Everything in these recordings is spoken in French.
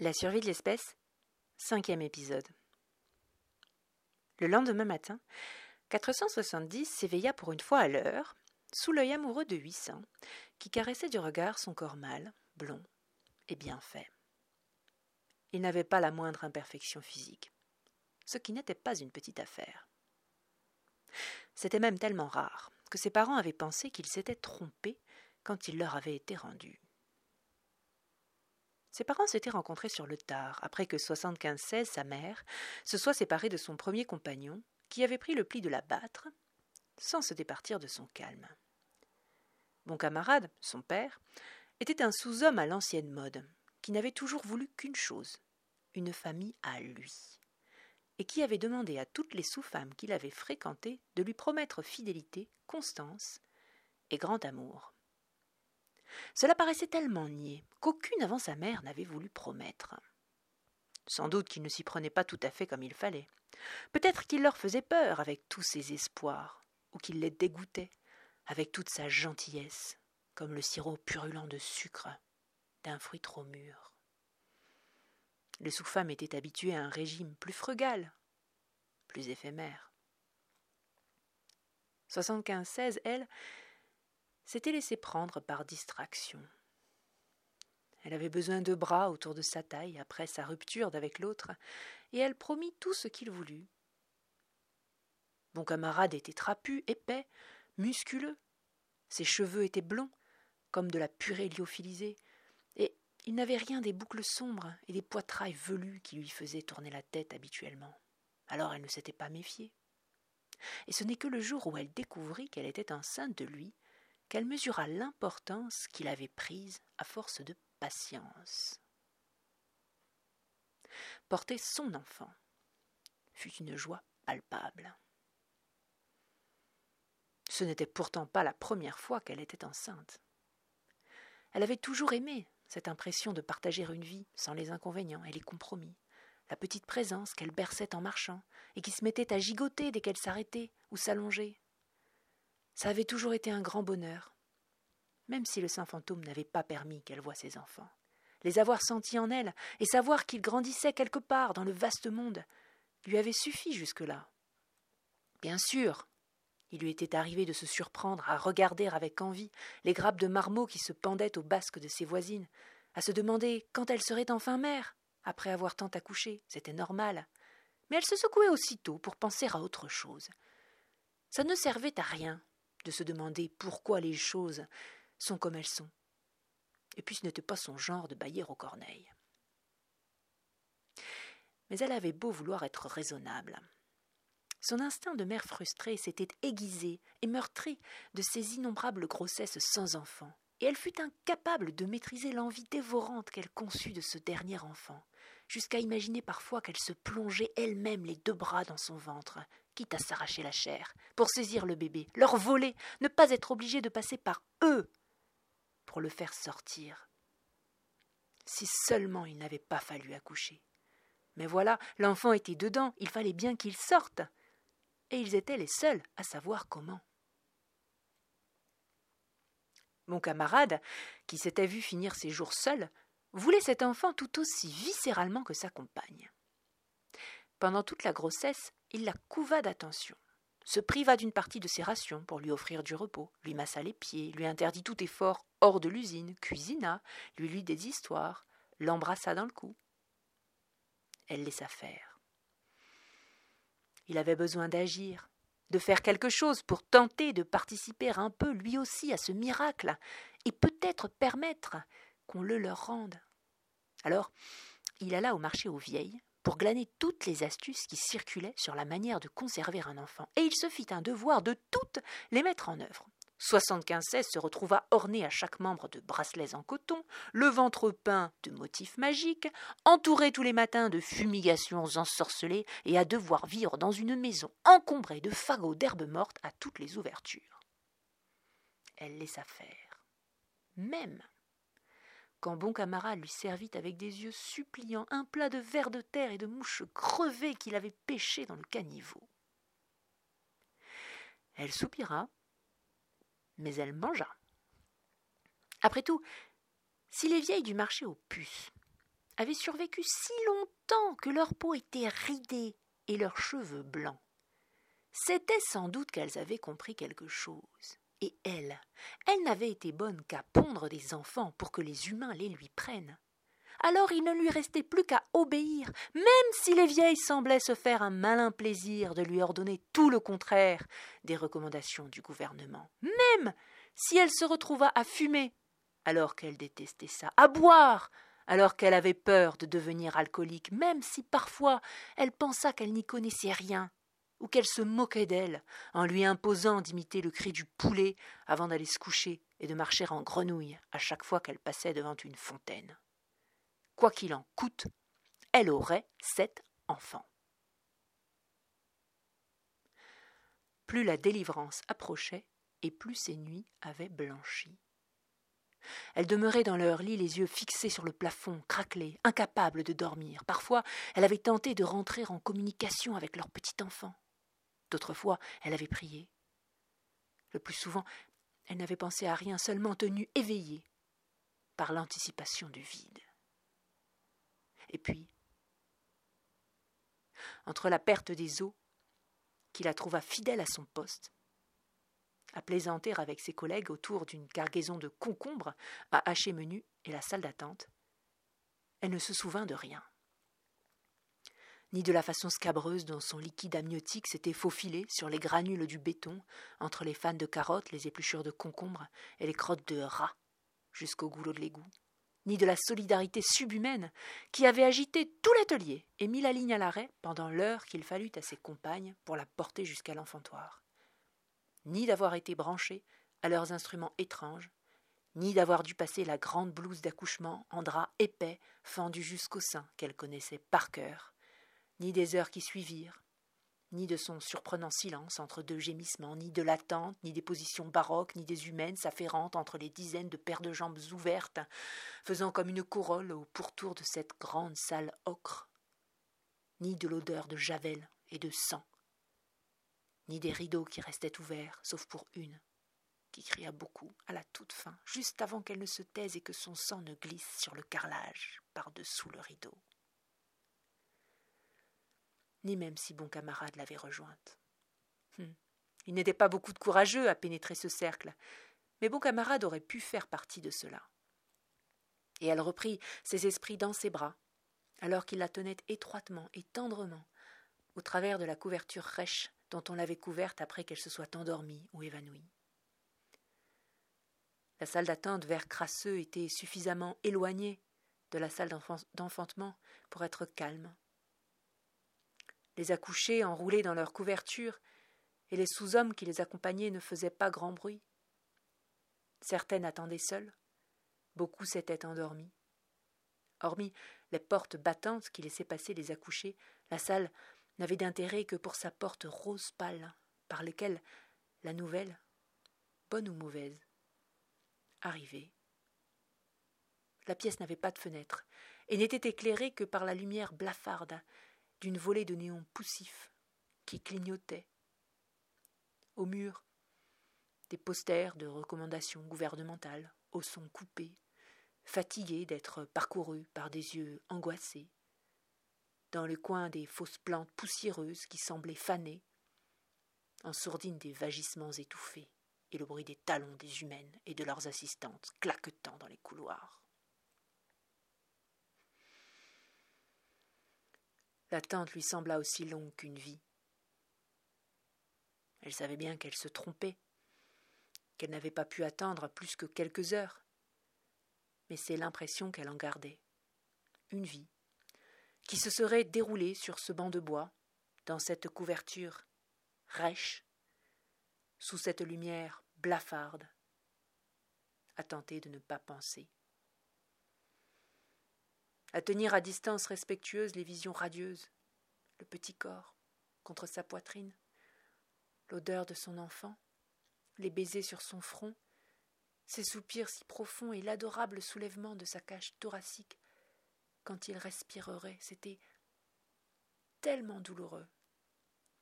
La survie de l'espèce, cinquième épisode. Le lendemain matin, 470 s'éveilla pour une fois à l'heure, sous l'œil amoureux de 800, qui caressait du regard son corps mâle, blond et bien fait. Il n'avait pas la moindre imperfection physique, ce qui n'était pas une petite affaire. C'était même tellement rare que ses parents avaient pensé qu'il s'était trompé quand il leur avait été rendu. Ses parents s'étaient rencontrés sur le tard, après que 75-16, sa mère, se soit séparée de son premier compagnon, qui avait pris le pli de la battre, sans se départir de son calme. Mon camarade, son père, était un sous-homme à l'ancienne mode, qui n'avait toujours voulu qu'une chose, une famille à lui, et qui avait demandé à toutes les sous-femmes qu'il avait fréquentées de lui promettre fidélité, constance et grand amour. Cela paraissait tellement niais qu'aucune avant sa mère n'avait voulu promettre. Sans doute qu'il ne s'y prenait pas tout à fait comme il fallait. Peut-être qu'il leur faisait peur avec tous ses espoirs, ou qu'il les dégoûtait avec toute sa gentillesse, comme le sirop purulent de sucre d'un fruit trop mûr. Les sous-femmes étaient habituées à un régime plus frugal, plus éphémère. 75-16, elle, s'était laissé prendre par distraction. Elle avait besoin de bras autour de sa taille après sa rupture d'avec l'autre, et elle promit tout ce qu'il voulut. Mon camarade était trapu, épais, musculeux. Ses cheveux étaient blonds, comme de la purée lyophilisée, et il n'avait rien des boucles sombres et des poitrails velus qui lui faisaient tourner la tête habituellement. Alors elle ne s'était pas méfiée. Et ce n'est que le jour où elle découvrit qu'elle était enceinte de lui qu'elle mesura l'importance qu'il avait prise à force de patience. Porter son enfant fut une joie palpable. Ce n'était pourtant pas la première fois qu'elle était enceinte. Elle avait toujours aimé cette impression de partager une vie sans les inconvénients et les compromis, la petite présence qu'elle berçait en marchant et qui se mettait à gigoter dès qu'elle s'arrêtait ou s'allongeait, ça avait toujours été un grand bonheur, même si le saint fantôme n'avait pas permis qu'elle voie ses enfants. Les avoir sentis en elle et savoir qu'ils grandissaient quelque part dans le vaste monde lui avait suffi jusque-là. Bien sûr, il lui était arrivé de se surprendre à regarder avec envie les grappes de marmot qui se pendaient aux basques de ses voisines, à se demander quand elle serait enfin mère, après avoir tant accouché, c'était normal. Mais elle se secouait aussitôt pour penser à autre chose. Ça ne servait à rien de se demander pourquoi les choses sont comme elles sont. Et puis ce n'était pas son genre de bailler aux corneilles. Mais elle avait beau vouloir être raisonnable. Son instinct de mère frustrée s'était aiguisé et meurtri de ses innombrables grossesses sans enfant, et elle fut incapable de maîtriser l'envie dévorante qu'elle conçut de ce dernier enfant, jusqu'à imaginer parfois qu'elle se plongeait elle-même les deux bras dans son ventre, quitte à s'arracher la chair, pour saisir le bébé, leur voler, ne pas être obligée de passer par eux pour le faire sortir. Si seulement il n'avait pas fallu accoucher. Mais voilà, l'enfant était dedans, il fallait bien qu'il sorte. Et ils étaient les seuls à savoir comment. Mon camarade, qui s'était vu finir ses jours seul, voulait cet enfant tout aussi viscéralement que sa compagne. Pendant toute la grossesse, il la couva d'attention, se priva d'une partie de ses rations pour lui offrir du repos, lui massa les pieds, lui interdit tout effort hors de l'usine, cuisina, lui lut des histoires, l'embrassa dans le cou. Elle laissa faire. Il avait besoin d'agir, de faire quelque chose pour tenter de participer un peu lui aussi à ce miracle, et peut-être permettre qu'on le leur rende. Alors, il alla au marché aux vieilles, pour glaner toutes les astuces qui circulaient sur la manière de conserver un enfant, et il se fit un devoir de toutes les mettre en œuvre. 75 se retrouva orné à chaque membre de bracelets en coton, le ventre peint de motifs magiques, entouré tous les matins de fumigations ensorcelées et à devoir vivre dans une maison encombrée de fagots d'herbes mortes à toutes les ouvertures. Elle laissa faire. Même quand bon camarade lui servit avec des yeux suppliants un plat de vers de terre et de mouches crevées qu'il avait pêchées dans le caniveau. Elle soupira, mais elle mangea. Après tout, si les vieilles du marché aux puces avaient survécu si longtemps que leur peau était ridée et leurs cheveux blancs. C'était sans doute qu'elles avaient compris quelque chose. Et elle, elle n'avait été bonne qu'à pondre des enfants pour que les humains les lui prennent. Alors il ne lui restait plus qu'à obéir, même si les vieilles semblaient se faire un malin plaisir de lui ordonner tout le contraire des recommandations du gouvernement. Même si elle se retrouva à fumer, alors qu'elle détestait ça, à boire, alors qu'elle avait peur de devenir alcoolique, même si parfois elle pensa qu'elle n'y connaissait rien, ou qu'elle se moquait d'elle en lui imposant d'imiter le cri du poulet avant d'aller se coucher et de marcher en grenouille à chaque fois qu'elle passait devant une fontaine. Quoi qu'il en coûte, elle aurait sept enfants. Plus la délivrance approchait, et plus ses nuits avaient blanchi. Elle demeurait dans leur lit, les yeux fixés sur le plafond, craquelés, incapable de dormir. Parfois, elle avait tenté de rentrer en communication avec leur petit enfant. D'autres fois, elle avait prié. Le plus souvent, elle n'avait pensé à rien, seulement tenue éveillée par l'anticipation du vide. Et puis, entre la perte des eaux, qui la trouva fidèle à son poste, à plaisanter avec ses collègues autour d'une cargaison de concombres à hacher menu et la salle d'attente. Elle ne se souvint de rien. Ni de la façon scabreuse dont son liquide amniotique s'était faufilé sur les granules du béton, entre les fans de carottes, les épluchures de concombres et les crottes de rats, jusqu'au goulot de l'égout, ni de la solidarité subhumaine qui avait agité tout l'atelier et mis la ligne à l'arrêt pendant l'heure qu'il fallut à ses compagnes pour la porter jusqu'à l'enfantoir. Ni d'avoir été branchés à leurs instruments étranges, ni d'avoir dû passer la grande blouse d'accouchement en drap épais fendu jusqu'au sein qu'elle connaissait par cœur, ni des heures qui suivirent, ni de son surprenant silence entre deux gémissements, ni de l'attente, ni des positions baroques, ni des humaines s'affairantes entre les dizaines de paires de jambes ouvertes, faisant comme une corolle au pourtour de cette grande salle ocre, ni de l'odeur de javel et de sang ni des rideaux qui restaient ouverts, sauf pour une, qui cria beaucoup à la toute fin, juste avant qu'elle ne se taise et que son sang ne glisse sur le carrelage par-dessous le rideau. Ni même si bon camarade l'avait rejointe. Hum. Il n'était pas beaucoup de courageux à pénétrer ce cercle, mais bon camarade aurait pu faire partie de cela. Et elle reprit ses esprits dans ses bras, alors qu'il la tenait étroitement et tendrement, au travers de la couverture rêche dont on l'avait couverte après qu'elle se soit endormie ou évanouie. La salle d'attente vert crasseux était suffisamment éloignée de la salle d'enfantement pour être calme. Les accouchés enroulés dans leur couverture et les sous-hommes qui les accompagnaient ne faisaient pas grand bruit. Certaines attendaient seules, beaucoup s'étaient endormis. Hormis les portes battantes qui laissaient passer les accouchés, la salle n'avait d'intérêt que pour sa porte rose pâle, par laquelle la nouvelle, bonne ou mauvaise, arrivait. La pièce n'avait pas de fenêtre, et n'était éclairée que par la lumière blafarde d'une volée de néons poussifs qui clignotaient. Au mur, des posters de recommandations gouvernementales, au son coupé, fatigués d'être parcourus par des yeux angoissés, dans le coin des fausses plantes poussiéreuses qui semblaient faner, en sourdine des vagissements étouffés et le bruit des talons des humaines et de leurs assistantes claquetant dans les couloirs. L'attente lui sembla aussi longue qu'une vie. Elle savait bien qu'elle se trompait, qu'elle n'avait pas pu attendre plus que quelques heures, mais c'est l'impression qu'elle en gardait. Une vie, qui se serait déroulé sur ce banc de bois, dans cette couverture rêche, sous cette lumière blafarde, à tenter de ne pas penser. À tenir à distance respectueuse les visions radieuses, le petit corps contre sa poitrine, l'odeur de son enfant, les baisers sur son front, ses soupirs si profonds et l'adorable soulèvement de sa cage thoracique quand il respirerait. C'était tellement douloureux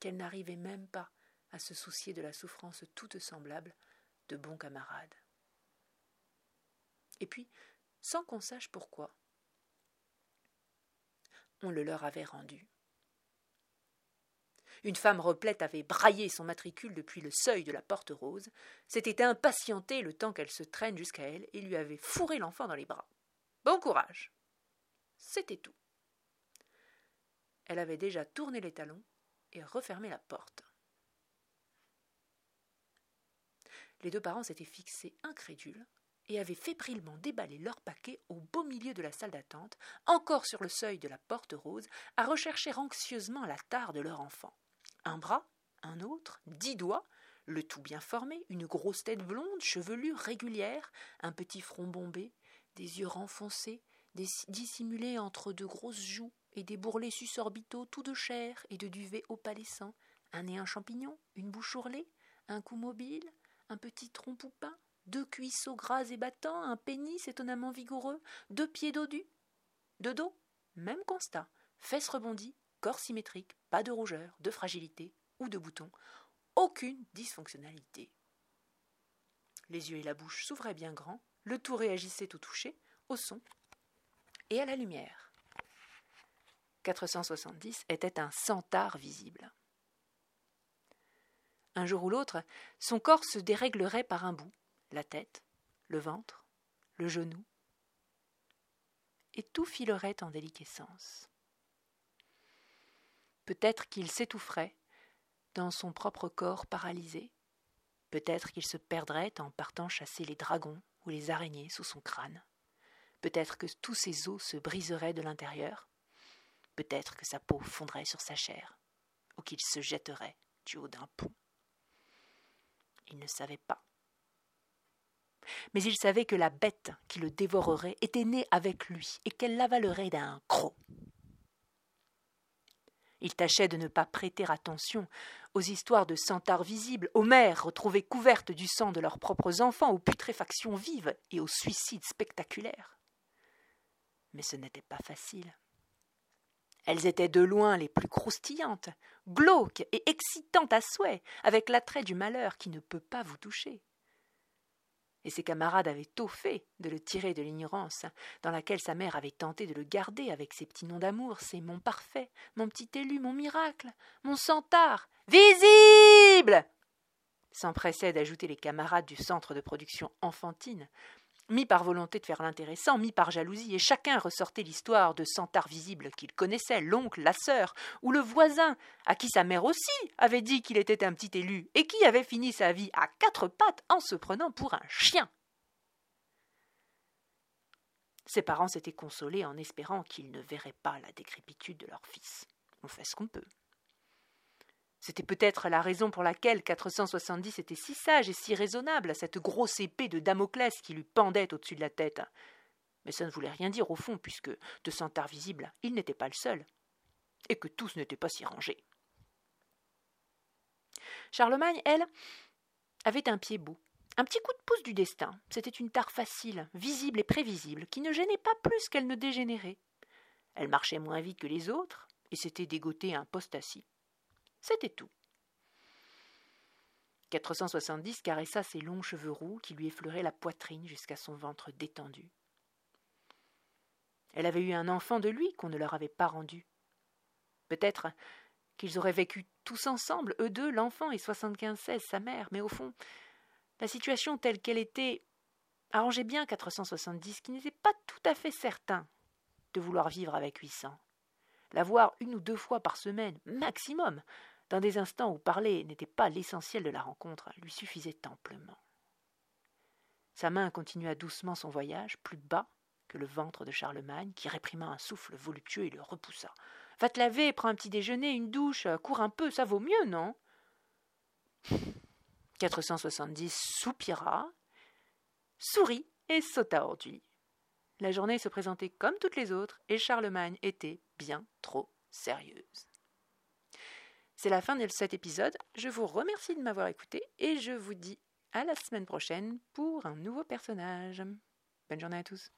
qu'elle n'arrivait même pas à se soucier de la souffrance toute semblable de bons camarades. Et puis, sans qu'on sache pourquoi, on le leur avait rendu. Une femme replète avait braillé son matricule depuis le seuil de la porte rose, s'était impatientée le temps qu'elle se traîne jusqu'à elle et lui avait fourré l'enfant dans les bras. Bon courage. C'était tout. Elle avait déjà tourné les talons et refermé la porte. Les deux parents s'étaient fixés incrédules et avaient fébrilement déballé leur paquet au beau milieu de la salle d'attente, encore sur le seuil de la porte rose, à rechercher anxieusement la tare de leur enfant. Un bras, un autre, dix doigts, le tout bien formé, une grosse tête blonde, chevelure régulière, un petit front bombé, des yeux renfoncés, dissimulés entre de grosses joues et des bourrelets susorbitaux tout de chair et de duvet opalescent, un nez un champignon, une bouche ourlée, un cou mobile, un petit tronc poupin, deux cuisseaux gras et battants, un pénis étonnamment vigoureux, deux pieds dodus. De dos, même constat, fesses rebondies, corps symétrique, pas de rougeur, de fragilité ou de boutons, aucune dysfonctionnalité. Les yeux et la bouche s'ouvraient bien grands, le tout réagissait au toucher, au son et à la lumière. 470 était un centaure visible. Un jour ou l'autre, son corps se déréglerait par un bout, la tête, le ventre, le genou, et tout filerait en déliquescence. Peut-être qu'il s'étoufferait dans son propre corps paralysé. Peut-être qu'il se perdrait en partant chasser les dragons ou les araignées sous son crâne. Peut-être que tous ses os se briseraient de l'intérieur. Peut-être que sa peau fondrait sur sa chair, ou qu'il se jetterait du haut d'un pont. Il ne savait pas. Mais il savait que la bête qui le dévorerait était née avec lui et qu'elle l'avalerait d'un croc. Il tâchait de ne pas prêter attention aux histoires de centaures visibles, aux mères retrouvées couvertes du sang de leurs propres enfants, aux putréfactions vives et aux suicides spectaculaires. Mais ce n'était pas facile. Elles étaient de loin les plus croustillantes, glauques et excitantes à souhait, avec l'attrait du malheur qui ne peut pas vous toucher et ses camarades avaient tôt fait de le tirer de l'ignorance, dans laquelle sa mère avait tenté de le garder avec ses petits noms d'amour, ses mon parfait, mon petit élu, mon miracle, mon centaure, visible! S'empressaient d'ajouter les camarades du centre de production enfantine, mis par volonté de faire l'intéressant, mis par jalousie, et chacun ressortait l'histoire de Centaure visible qu'il connaissait, l'oncle, la sœur, ou le voisin, à qui sa mère aussi avait dit qu'il était un petit élu, et qui avait fini sa vie à quatre pattes en se prenant pour un chien. Ses parents s'étaient consolés en espérant qu'ils ne verraient pas la décrépitude de leur fils. On fait ce qu'on peut. C'était peut-être la raison pour laquelle 470 était si sage et si raisonnable à cette grosse épée de Damoclès qui lui pendait au-dessus de la tête. Mais ça ne voulait rien dire au fond, puisque, de centaures visible, il n'était pas le seul, et que tous n'étaient pas si rangés. Charlemagne, elle, avait un pied beau, un petit coup de pouce du destin. C'était une tare facile, visible et prévisible, qui ne gênait pas plus qu'elle ne dégénérait. Elle marchait moins vite que les autres, et s'était dégotée un poste assis. C'était tout. 470 caressa ses longs cheveux roux qui lui effleuraient la poitrine jusqu'à son ventre détendu. Elle avait eu un enfant de lui qu'on ne leur avait pas rendu. Peut-être qu'ils auraient vécu tous ensemble, eux deux, l'enfant et soixante-quinze seize, sa mère, mais au fond, la situation telle qu'elle était arrangeait bien 470, qui n'était pas tout à fait certain de vouloir vivre avec 800. La voir une ou deux fois par semaine, maximum, dans des instants où parler n'était pas l'essentiel de la rencontre, lui suffisait amplement. Sa main continua doucement son voyage, plus bas que le ventre de Charlemagne, qui réprima un souffle voluptueux et le repoussa. Va te laver, prends un petit déjeuner, une douche, cours un peu, ça vaut mieux, non? 470 soupira, sourit et sauta hors du. La journée se présentait comme toutes les autres, et Charlemagne était bien trop sérieuse. C'est la fin de cet épisode. Je vous remercie de m'avoir écouté et je vous dis à la semaine prochaine pour un nouveau personnage. Bonne journée à tous.